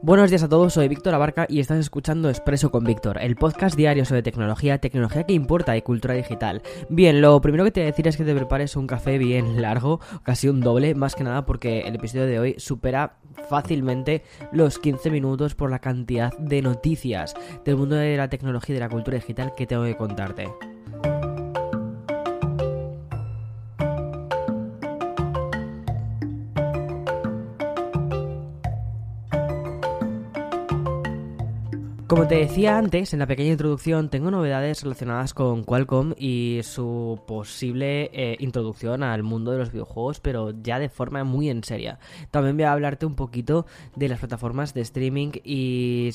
Buenos días a todos, soy Víctor Abarca y estás escuchando Expreso con Víctor, el podcast diario sobre tecnología, tecnología que importa y cultura digital. Bien, lo primero que te voy a decir es que te prepares un café bien largo, casi un doble, más que nada porque el episodio de hoy supera fácilmente los 15 minutos por la cantidad de noticias del mundo de la tecnología y de la cultura digital que tengo que contarte. Como te decía antes, en la pequeña introducción, tengo novedades relacionadas con Qualcomm y su posible eh, introducción al mundo de los videojuegos, pero ya de forma muy en seria. También voy a hablarte un poquito de las plataformas de streaming y,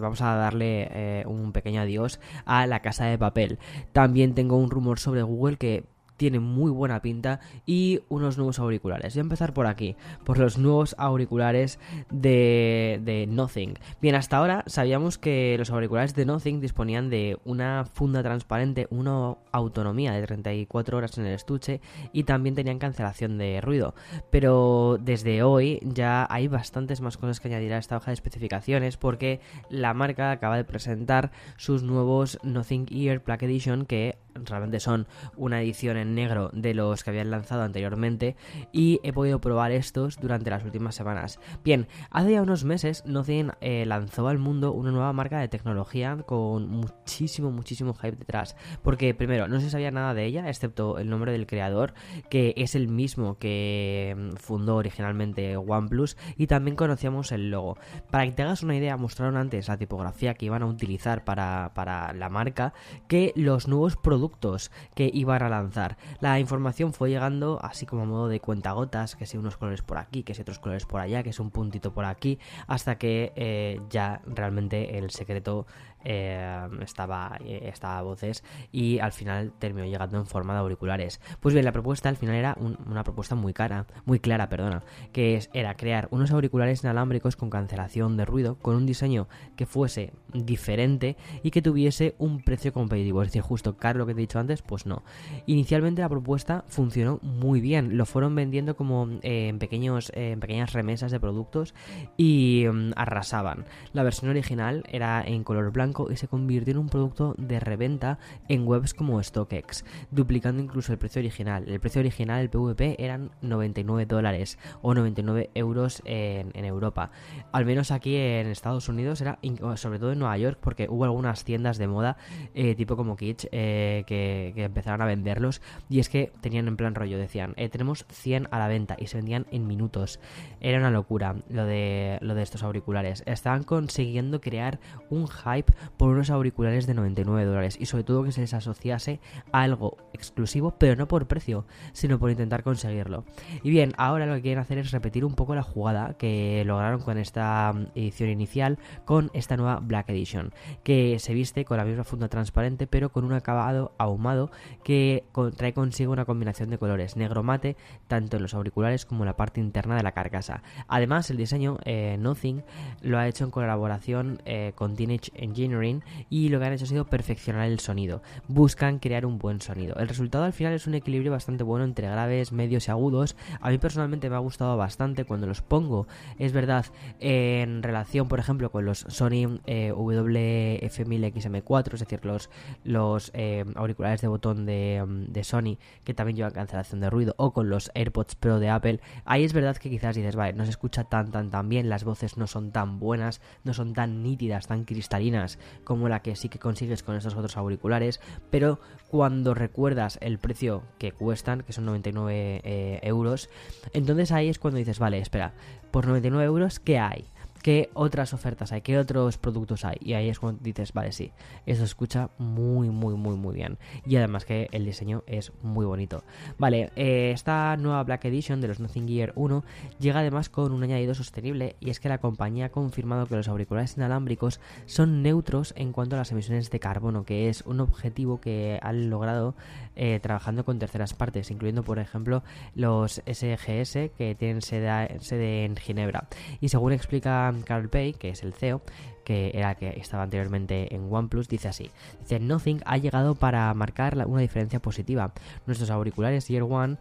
vamos a darle eh, un pequeño adiós a la casa de papel. También tengo un rumor sobre Google que tiene muy buena pinta y unos nuevos auriculares. Voy a empezar por aquí, por los nuevos auriculares de, Nothing. Bien, hasta ahora sabíamos que los auriculares de Nothing disponían de una funda transparente, una autonomía de 34 horas en el estuche y también tenían cancelación de ruido. Pero desde hoy ya hay bastantes más cosas que añadir a esta hoja de especificaciones porque la marca acaba de presentar sus nuevos Nothing Ear Black Edition que realmente son una edición en negro de los que habían lanzado anteriormente y he podido probar estos durante las últimas semanas. Bien, hace ya unos meses Nothing eh, lanzó al mundo una nueva marca de tecnología con muchísimo, muchísimo hype detrás. Porque primero, no se sabía nada de ella, excepto el nombre del creador, que es el mismo que mm, fundó originalmente OnePlus y también conocíamos el logo. Para que te hagas una idea, mostraron antes la tipografía que iban a utilizar para, para la marca que los nuevos productos que iban a lanzar. La información fue llegando así como a modo de cuentagotas, que si unos colores por aquí, que si otros colores por allá, que es un puntito por aquí, hasta que eh, ya realmente el secreto eh, estaba, eh, estaba a voces y al final terminó llegando en forma de auriculares. Pues bien, la propuesta al final era una propuesta muy cara, muy clara, perdona, que es, era crear unos auriculares inalámbricos con cancelación de ruido, con un diseño que fuese diferente y que tuviese un precio competitivo. Es decir, justo caro lo que te he dicho antes, pues no. Inicialmente la propuesta funcionó muy bien, lo fueron vendiendo como eh, en, pequeños, en pequeñas remesas de productos y mm, arrasaban. La versión original era en color blanco y se convirtió en un producto de reventa en webs como StockX, duplicando incluso el precio original. El precio original, el PVP, eran 99 dólares o 99 euros en, Europa. Al menos aquí en Estados Unidos era, sobre todo en Nueva York, porque hubo algunas tiendas de moda eh, tipo como Kitsch eh, que, empezaron a venderlos y es que tenían en plan rollo, decían, eh, tenemos 100 a la venta y se vendían en minutos. Era una locura lo de, lo de estos auriculares. Estaban consiguiendo crear un hype por unos auriculares de 99 dólares y sobre todo que se les asociase a algo exclusivo, pero no por precio, sino por intentar conseguirlo. Y bien, ahora lo que quieren hacer es repetir un poco la jugada que lograron con esta mm, edición inicial con esta nueva Black Edition, que se viste con la misma funda transparente pero con un acabado ahumado que trae consigo una combinación de colores negro mate tanto en los auriculares como en la parte interna de la carcasa. Además, el diseño eh, Nothing lo ha hecho en colaboración eh, con Teenage Engine y lo que han hecho ha sido perfeccionar el sonido. Buscan crear un buen sonido. El resultado al final es un equilibrio bastante bueno entre graves, medios y agudos. A mí personalmente me ha gustado bastante cuando los pongo. Es verdad, en relación, por ejemplo, con los Sony eh, WF-1000XM4, es decir, los, los eh, auriculares de botón de, mm, de, Sony que también llevan cancelación de ruido, o con los AirPods Pro de Apple, ahí es verdad que quizás dices, vale, no se escucha tan, tan, tan bien, las voces no son tan buenas, no son tan nítidas, tan cristalinas como la que sí que consigues con estos otros auriculares, pero cuando recuerdas el precio que cuestan, que son 99 eh, euros, entonces ahí es cuando dices, vale, espera, por 99 euros, ¿qué hay? Qué otras ofertas hay, qué otros productos hay. Y ahí es cuando dices, vale, sí, eso escucha muy, muy, muy, muy bien. Y además que el diseño es muy bonito. Vale, eh, esta nueva Black Edition de los Nothing Gear 1 llega además con un añadido sostenible y es que la compañía ha confirmado que los auriculares inalámbricos son neutros en cuanto a las emisiones de carbono, que es un objetivo que han logrado eh, trabajando con terceras partes, incluyendo por ejemplo los SGS que tienen sede, sede en Ginebra. Y según explica Carl Pay, que es el CEO, que era que estaba anteriormente en OnePlus, dice así: Dice, Nothing ha llegado para marcar una diferencia positiva. Nuestros auriculares Year One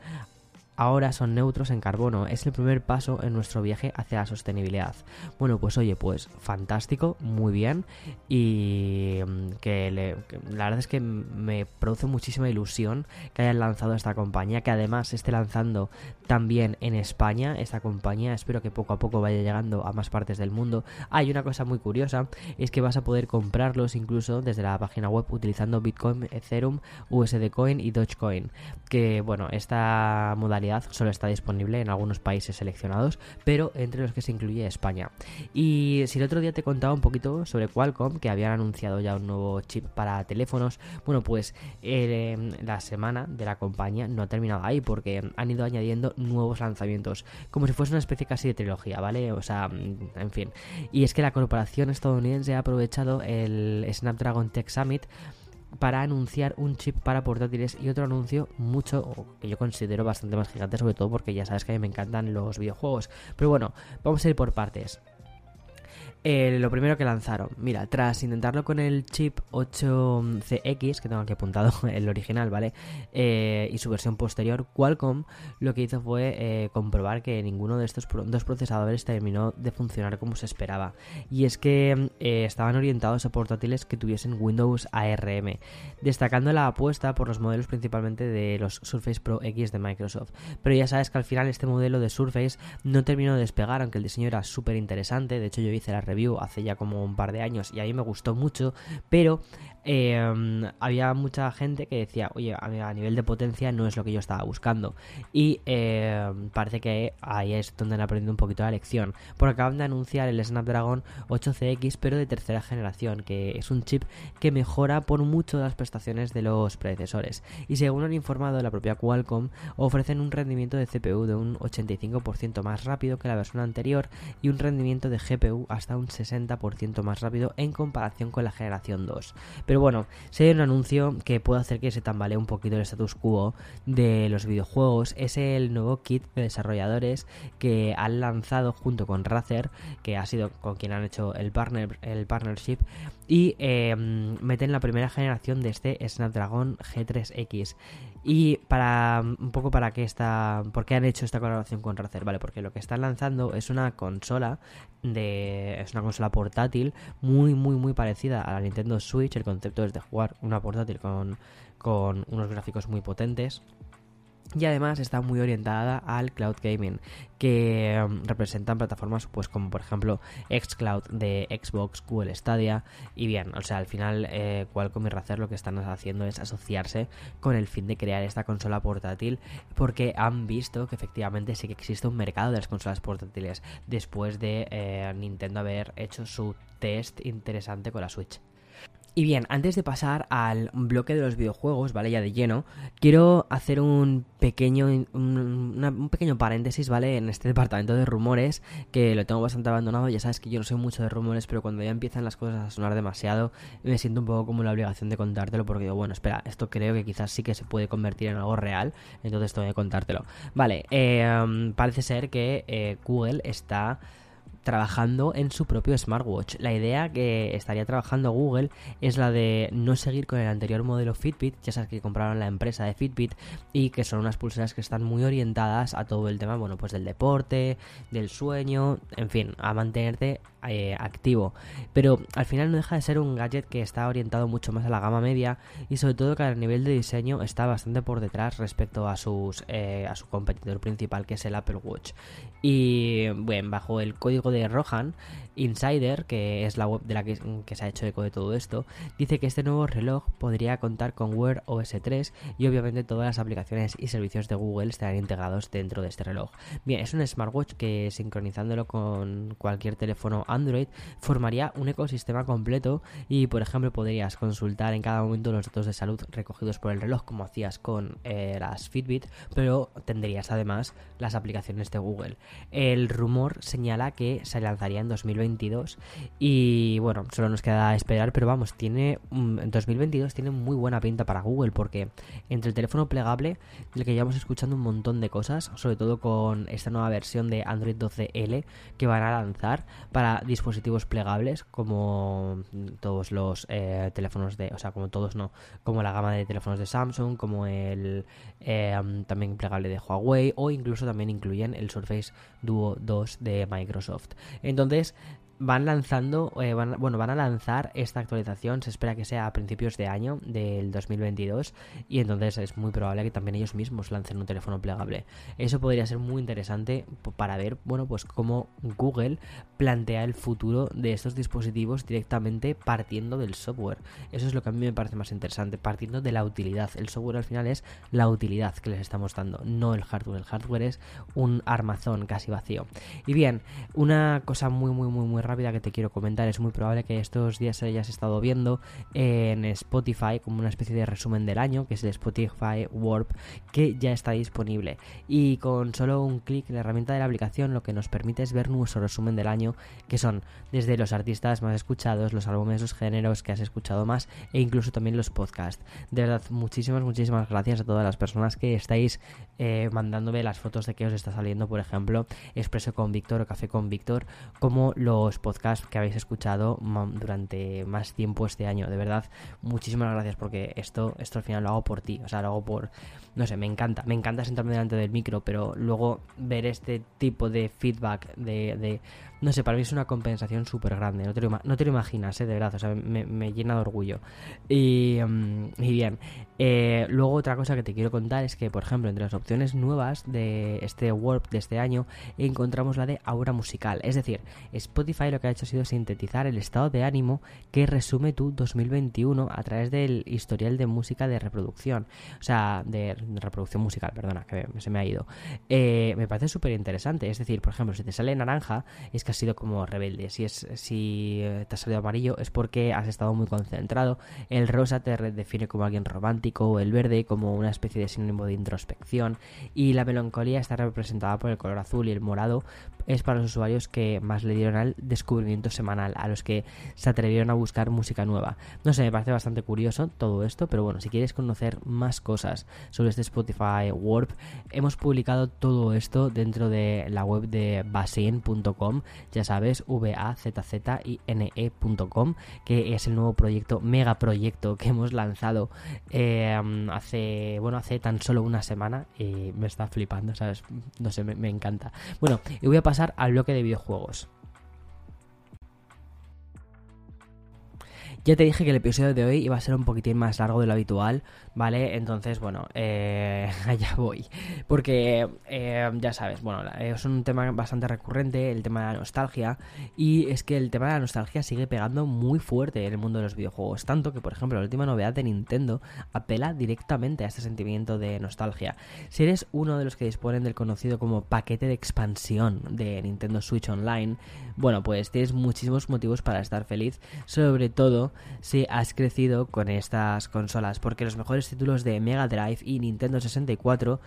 ahora son neutros en carbono. Es el primer paso en nuestro viaje hacia la sostenibilidad. Bueno, pues oye, pues fantástico, muy bien. Y mm, que, la verdad es que me produce muchísima ilusión que hayan lanzado esta compañía, que además esté lanzando también en España esta compañía. Espero que poco a poco vaya llegando a más partes del mundo. Hay una cosa muy curiosa, es que vas a poder comprarlos incluso desde la página web utilizando Bitcoin, Ethereum, USD Coin y Dogecoin. Que bueno, esta modalidad solo está disponible en algunos países seleccionados, pero entre los que se incluye España. Y si el otro día te contaba un poquito sobre Qualcomm, que habían anunciado ya un nuevo chip para teléfonos, bueno, pues eh, la semana de la compañía no ha terminado ahí porque han ido añadiendo nuevos lanzamientos, como si fuese una especie casi de trilogía, ¿vale? O sea, mm, en fin. Y es que la corporación estadounidense ha aprovechado el Snapdragon Tech Summit para anunciar un chip para portátiles y otro anuncio mucho que yo considero bastante más gigante, sobre todo porque ya sabes que a mí me encantan los videojuegos. Pero bueno, vamos a ir por partes. Eh, lo primero que lanzaron, mira, tras intentarlo con el chip 8CX, que tengo aquí apuntado el original, ¿vale? Eh, y su versión posterior, Qualcomm lo que hizo fue eh, comprobar que ninguno de estos dos procesadores terminó de funcionar como se esperaba. Y es que estaban orientados a portátiles que tuviesen Windows ARM, destacando la apuesta por los modelos principalmente de los Surface Pro X de Microsoft. Pero ya sabes que al final este modelo de Surface no terminó de despegar, aunque el diseño era súper interesante. De hecho, yo hice la review hace ya como un par de años y a mí me gustó mucho, pero Em, había mucha gente que decía, oye, a, nivel de potencia no es lo que yo estaba buscando. Y em, parece que ahí es donde han aprendido un poquito la lección. Porque acaban de anunciar el Snapdragon 8CX, pero de tercera generación, que es un chip que mejora por mucho las prestaciones de los predecesores. Y según han informado la propia Qualcomm, ofrecen un rendimiento de CPU de un 85% más rápido que la versión anterior y un rendimiento de GPU hasta un 60% más rápido en comparación con la generación 2. Pero bueno, si hay un anuncio que puede hacer que se tambalee un poquito el status quo de los videojuegos, es el nuevo kit de desarrolladores que han lanzado junto con Razer, que ha sido con quien han hecho el, partner, el partnership, y em, meten la primera generación de este Snapdragon G3X. Y para un poco para qué está, por qué han hecho esta colaboración con Razer, vale, porque lo que están lanzando es una consola de, es una consola portátil muy muy muy parecida a la Nintendo Switch. El concepto es de jugar una portátil con, con unos gráficos muy potentes y además está muy orientada al cloud gaming, que em, representan plataformas pues como por ejemplo xCloud de Xbox, Google Stadia y bien, o sea, al final eh, Qualcomm y Razer lo que están haciendo es asociarse con el fin de crear esta consola portátil porque han visto que efectivamente sí que existe un mercado de las consolas portátiles después de eh, Nintendo haber hecho su test interesante con la Switch. Y bien, antes de pasar al bloque de los videojuegos, ¿vale? Ya de lleno, quiero hacer un pequeño, un, pequeño paréntesis, ¿vale? En este departamento de rumores, que lo tengo bastante abandonado. Ya sabes que yo no soy mucho de rumores, pero cuando ya empiezan las cosas a sonar demasiado, me siento un poco como la obligación de contártelo, porque digo, bueno, espera, esto creo que quizás sí que se puede convertir en algo real, entonces tengo que contártelo. Vale, eh, parece ser que eh, Google está trabajando en su propio smartwatch. La idea que estaría trabajando Google es la de no seguir con el anterior modelo Fitbit, ya sabes que compraron la empresa de Fitbit y que son unas pulseras que están muy orientadas a todo el tema, bueno, pues del deporte, del sueño, en fin, a mantenerte eh, activo. Pero al final no deja de ser un gadget que está orientado mucho más a la gama media y sobre todo que a nivel de diseño está bastante por detrás respecto a sus eh, a su competidor principal que es el Apple Watch. Y bueno, bajo el código de Rohan, Insider, que es la web de la que, se ha hecho eco de todo esto, dice que este nuevo reloj podría contar con Wear OS 3 y obviamente todas las aplicaciones y servicios de Google estarán integrados dentro de este reloj. Bien, es un smartwatch que sincronizándolo con cualquier teléfono Android formaría un ecosistema completo y por ejemplo podrías consultar en cada momento los datos de salud recogidos por el reloj como hacías con eh, las Fitbit, pero tendrías además las aplicaciones de Google. El rumor señala que se lanzaría en 2022 y bueno, solo nos queda esperar, pero vamos, tiene mm, en 2022 tiene muy buena pinta para Google porque entre el teléfono plegable del que llevamos escuchando un montón de cosas, sobre todo con esta nueva versión de Android 12L que van a lanzar para dispositivos plegables como todos los eh, teléfonos de, o sea, como todos no, como la gama de teléfonos de Samsung, como el eh, también plegable de Huawei o incluso también incluyen el Surface Duo 2 de Microsoft. Entonces, van lanzando, eh, bueno, van a lanzar esta actualización, se espera que sea a principios de año del 2022 y entonces es muy probable que también ellos mismos lancen un teléfono plegable. Eso podría ser muy interesante para ver, bueno, pues cómo Google plantea el futuro de estos dispositivos directamente partiendo del software. Eso es lo que a mí me parece más interesante, partiendo de la utilidad. El software al final es la utilidad que les estamos dando, no el hardware. El hardware es un armazón casi vacío. Y bien, una cosa muy, muy, muy, muy rápida que te quiero comentar. Es muy probable que estos días hayas estado viendo en Spotify como una especie de resumen del año, que es el Spotify Warp, que ya está disponible. Y con solo un clic en la herramienta de la aplicación lo que nos permite es ver nuestro resumen del año, que son desde los artistas más escuchados, los álbumes, los géneros que has escuchado más e incluso también los podcasts. De verdad, muchísimas, muchísimas gracias a todas las personas que estáis eh, mandándome las fotos de que os está saliendo, por ejemplo, Expreso con Víctor o Café con Víctor, como los podcast que habéis escuchado durante más tiempo este año. De verdad, muchísimas gracias porque esto, esto al final lo hago por ti. O sea, lo hago por... No sé, me encanta. Me encanta sentarme delante del micro, pero luego ver este tipo de feedback de no sé, para mí es una compensación súper grande. No te, lo, no te lo imaginas, ¿eh? de verdad. O sea, me, llena de orgullo. Y, mm, y bien, eh, luego otra cosa que te quiero contar es que, por ejemplo, entre las opciones nuevas de este Warp de este año, encontramos la de aura musical. Es decir, Spotify lo que ha hecho ha sido sintetizar el estado de ánimo que resume tu 2021 a través del historial de música de reproducción. O sea, de reproducción musical, perdona, que se me ha ido. Eh, me parece súper interesante. Es decir, por ejemplo, si te sale naranja, es que has sido como rebelde. Si, es, si eh, te ha salido amarillo es porque has estado muy concentrado. El rosa te define como alguien romántico, el verde como una especie de sinónimo de introspección y la melancolía está representada por el color azul y el morado es para los usuarios que más le dieron al descubrimiento semanal, a los que se atrevieron a buscar música nueva. No sé, me parece bastante curioso todo esto, pero bueno, si quieres conocer más cosas sobre este Spotify Warp, hemos publicado todo esto dentro de la web de basin.com ya sabes, v a z z i n ecom que es el nuevo proyecto, mega proyecto que hemos lanzado eh, hace, bueno, hace tan solo una semana y me está flipando, ¿sabes? No sé, me, me encanta. Bueno, y voy a pasar al bloque de videojuegos. Ya te dije que el episodio de hoy iba a ser un poquitín más largo de lo habitual, ¿vale? Entonces, bueno, eh, allá voy. Porque, eh, ya sabes, bueno, es un tema bastante recurrente, el tema de la nostalgia. Y es que el tema de la nostalgia sigue pegando muy fuerte en el mundo de los videojuegos. Tanto que, por ejemplo, la última novedad de Nintendo apela directamente a este sentimiento de nostalgia. Si eres uno de los que disponen del conocido como paquete de expansión de Nintendo Switch Online, bueno, pues tienes muchísimos motivos para estar feliz. Sobre todo si has crecido con estas consolas, porque los mejores títulos de Mega Drive y Nintendo 64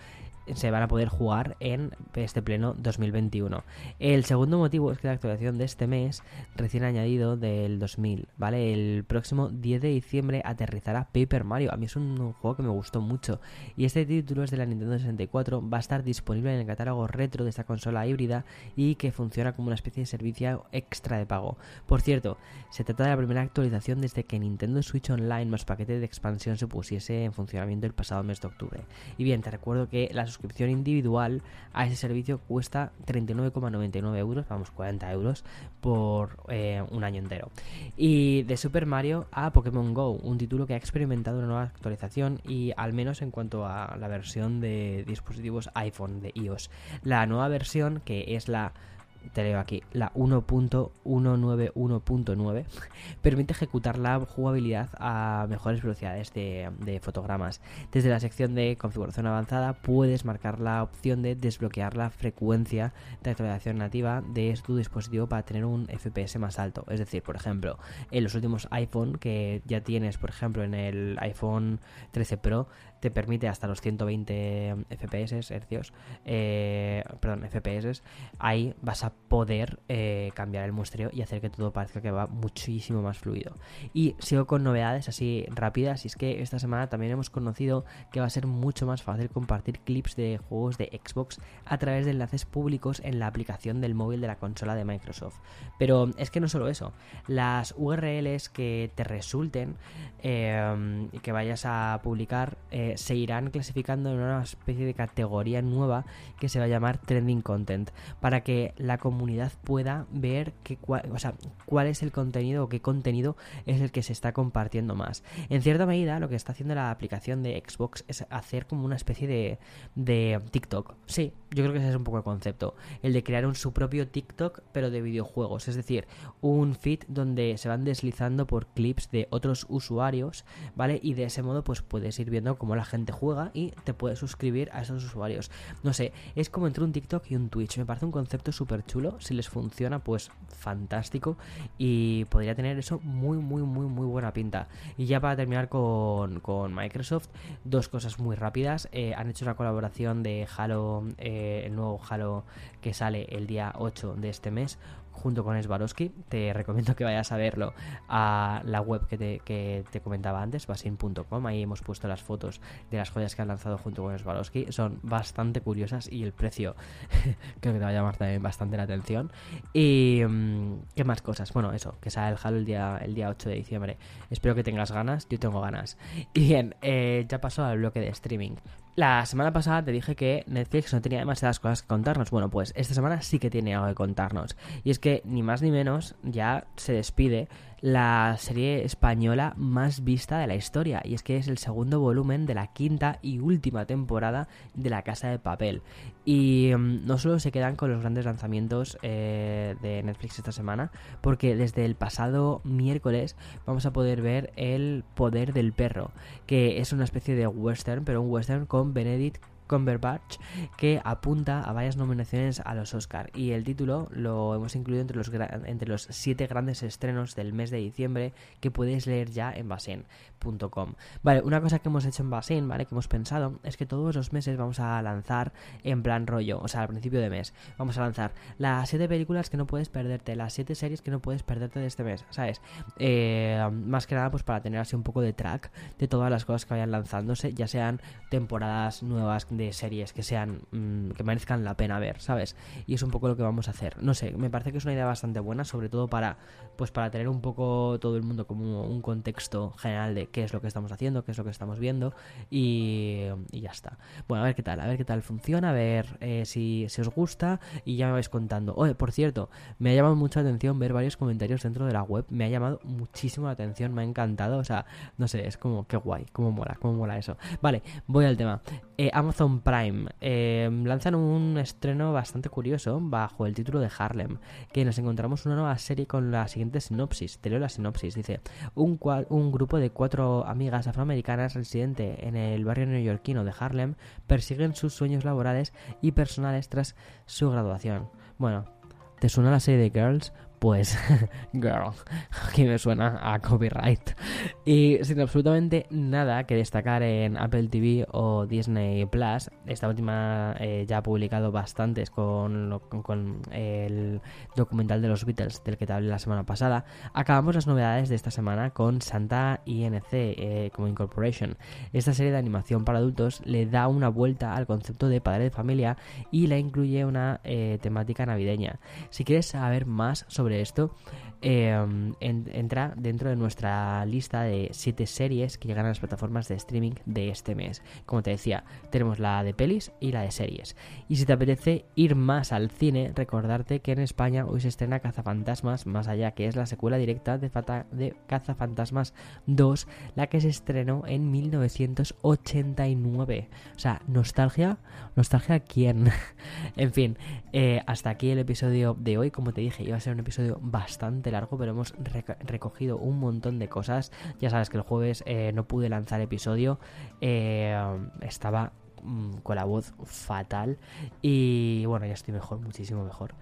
se van a poder jugar en este pleno 2021. El segundo motivo es que la actualización de este mes, recién añadido del 2000, ¿vale? El próximo 10 de diciembre aterrizará Paper Mario. A mí es un juego que me gustó mucho. Y este título es de la Nintendo 64. Va a estar disponible en el catálogo retro de esta consola híbrida y que funciona como una especie de servicio extra de pago. Por cierto, se trata de la primera actualización desde que Nintendo Switch Online más paquete de expansión se pusiese en funcionamiento el pasado mes de octubre. Y bien, te recuerdo que las suscripción individual a ese servicio cuesta 39,99 euros, vamos, 40 euros por eh, un año entero. Y de Super Mario a Pokémon Go, un título que ha experimentado una nueva actualización y al menos en cuanto a la versión de dispositivos iPhone de iOS. La nueva versión, que es la te leo aquí, la 1.191.9 permite ejecutar la jugabilidad a mejores velocidades de, fotogramas. Desde la sección de configuración avanzada puedes marcar la opción de desbloquear la frecuencia de actualización nativa de tu dispositivo para tener un FPS más alto. Es decir, por ejemplo, en los últimos iPhone que ya tienes, por ejemplo, en el iPhone 13 Pro, te permite hasta los 120 FPS, hercios, perdón, FPS, ahí vas a poder eh, cambiar el muestreo y hacer que todo parezca que va muchísimo más fluido. Y sigo con novedades así rápidas, y es que esta semana también hemos conocido que va a ser mucho más fácil compartir clips de juegos de Xbox a través de enlaces públicos en la aplicación del móvil de la consola de Microsoft. Pero es que no solo eso, las URLs que te resulten eh, y que vayas a publicar eh, se irán clasificando en una especie de categoría nueva que se va a llamar Trending Content para que la comunidad pueda ver que, o sea, cuál es el contenido o qué contenido es el que se está compartiendo más. En cierta medida, lo que está haciendo la aplicación de Xbox es hacer como una especie de, de TikTok. Sí, yo creo que ese es un poco el concepto. El de crear un su propio TikTok, pero de videojuegos. Es decir, un feed donde se van deslizando por clips de otros usuarios, ¿vale? Y de ese modo, pues puedes ir viendo cómo la gente juega y te puedes suscribir a esos usuarios. No sé, es como entre un TikTok y un Twitch. Me parece un concepto súper chulo. Si les funciona, pues fantástico. Y podría tener eso muy, muy, muy, muy buena pinta. Y ya para terminar con, Microsoft, dos cosas muy rápidas. Eh, han hecho una colaboración de Halo, eh, el nuevo Halo que sale el día 8 de este mes junto con Swarovski. Te recomiendo que vayas a verlo a la web que te, que te comentaba antes, basin.com. Ahí hemos puesto las fotos de las joyas que han lanzado junto con Swarovski. Son bastante curiosas y el precio creo que te va a llamar también bastante la atención. Y mm, qué más cosas. Bueno, eso, que sale el Halo el día, el día 8 de diciembre. Espero que tengas ganas. Yo tengo ganas. Y bien, eh, ya pasó al bloque de streaming. La semana pasada te dije que Netflix no tenía demasiadas cosas que contarnos. Bueno, pues esta semana sí que tiene algo que contarnos. Y es que ni más ni menos ya se despide la serie española más vista de la historia. Y es que es el segundo volumen de la quinta y última temporada de La Casa de Papel. Y mm, no solo se quedan con los grandes lanzamientos eh, de Netflix esta semana, porque desde el pasado miércoles vamos a poder ver El Poder del Perro, que es una especie de western, pero un western con Benedict Cumberbatch que apunta a varias nominaciones a los Oscar y el título lo hemos incluido entre los, entre los siete grandes estrenos del mes de diciembre que puedes leer ya en basen.com. Vale, una cosa que hemos hecho en Basen, ¿vale? Que hemos pensado es que todos los meses vamos a lanzar en plan rollo, o sea, al principio de mes, vamos a lanzar las siete películas que no puedes perderte, las siete series que no puedes perderte de este mes, ¿sabes? Eh, más que nada pues para tener así un poco de track de todas las cosas que vayan lanzándose, ya sean temporadas nuevas de series que sean mm, que merezcan la pena ver, ¿sabes? Y es un poco lo que vamos a hacer. No sé, me parece que es una idea bastante buena, sobre todo para pues para tener un poco todo el mundo como un contexto general de qué es lo que estamos haciendo, qué es lo que estamos viendo y, ya está. Bueno, a ver qué tal, a ver qué tal funciona, a ver eh, si, si, os gusta y ya me vais contando. Oye, por cierto, me ha llamado mucha atención ver varios comentarios dentro de la web, me ha llamado muchísimo la atención, me ha encantado, o sea, no sé, es como qué guay, cómo mola, cómo mola eso. Vale, voy al tema. Eh, Amazon Prime eh, lanzan un estreno bastante curioso bajo el título de Harlem, que nos encontramos una nueva serie con la siguiente sinopsis. Te leo la sinopsis. Dice, un, un grupo de cuatro amigas afroamericanas residentes en el barrio neoyorquino de Harlem persiguen sus sueños laborales y personales tras su graduación. Bueno, ¿te suena la serie de Girls? Pues girl, aquí me suena a copyright. Y sin absolutamente nada que destacar en Apple TV o Disney Plus, esta última eh, ya ha publicado bastantes con, con, el documental de los Beatles del que te hablé la semana pasada, acabamos las novedades de esta semana con Santa INC eh, como Incorporation. Esta serie de animación para adultos le da una vuelta al concepto de padre de familia y la incluye una eh, temática navideña. Si quieres saber más sobre esto, em, entra dentro de nuestra lista de 7 series que llegan a las plataformas de streaming de este mes. Como te decía, tenemos la de pelis y la de series. Y si te apetece ir más al cine, recordarte que en España hoy se estrena Cazafantasmas Más Allá, que es la secuela directa de, de Cazafantasmas 2, la que se estrenó en 1989. O sea, nostalgia, nostalgia quién. en fin, eh, hasta aquí el episodio de hoy. Como te dije, iba a ser un episodio bastante largo, pero hemos recogido un montón de cosas. Ya sabes que el jueves eh, no pude lanzar episodio, eh, estaba mm, con la voz fatal y bueno, ya estoy mejor, muchísimo mejor.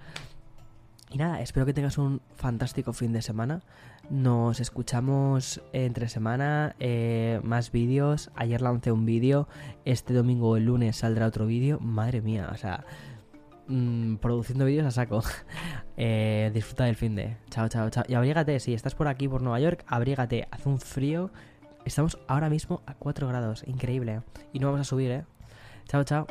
Y nada, espero que tengas un fantástico fin de semana. Nos escuchamos entre semana, eh, más vídeos. Ayer lancé un vídeo, este domingo o el lunes saldrá otro vídeo. Madre mía, o sea, mm, produciendo vídeos a saco. Eh, disfruta del fin de. Chao, chao, chao. Y abrígate, si estás por aquí, por Nueva York, abrígate. Hace un frío. Estamos ahora mismo a 4 grados. Increíble. Y no vamos a subir, ¿eh? Chao, chao.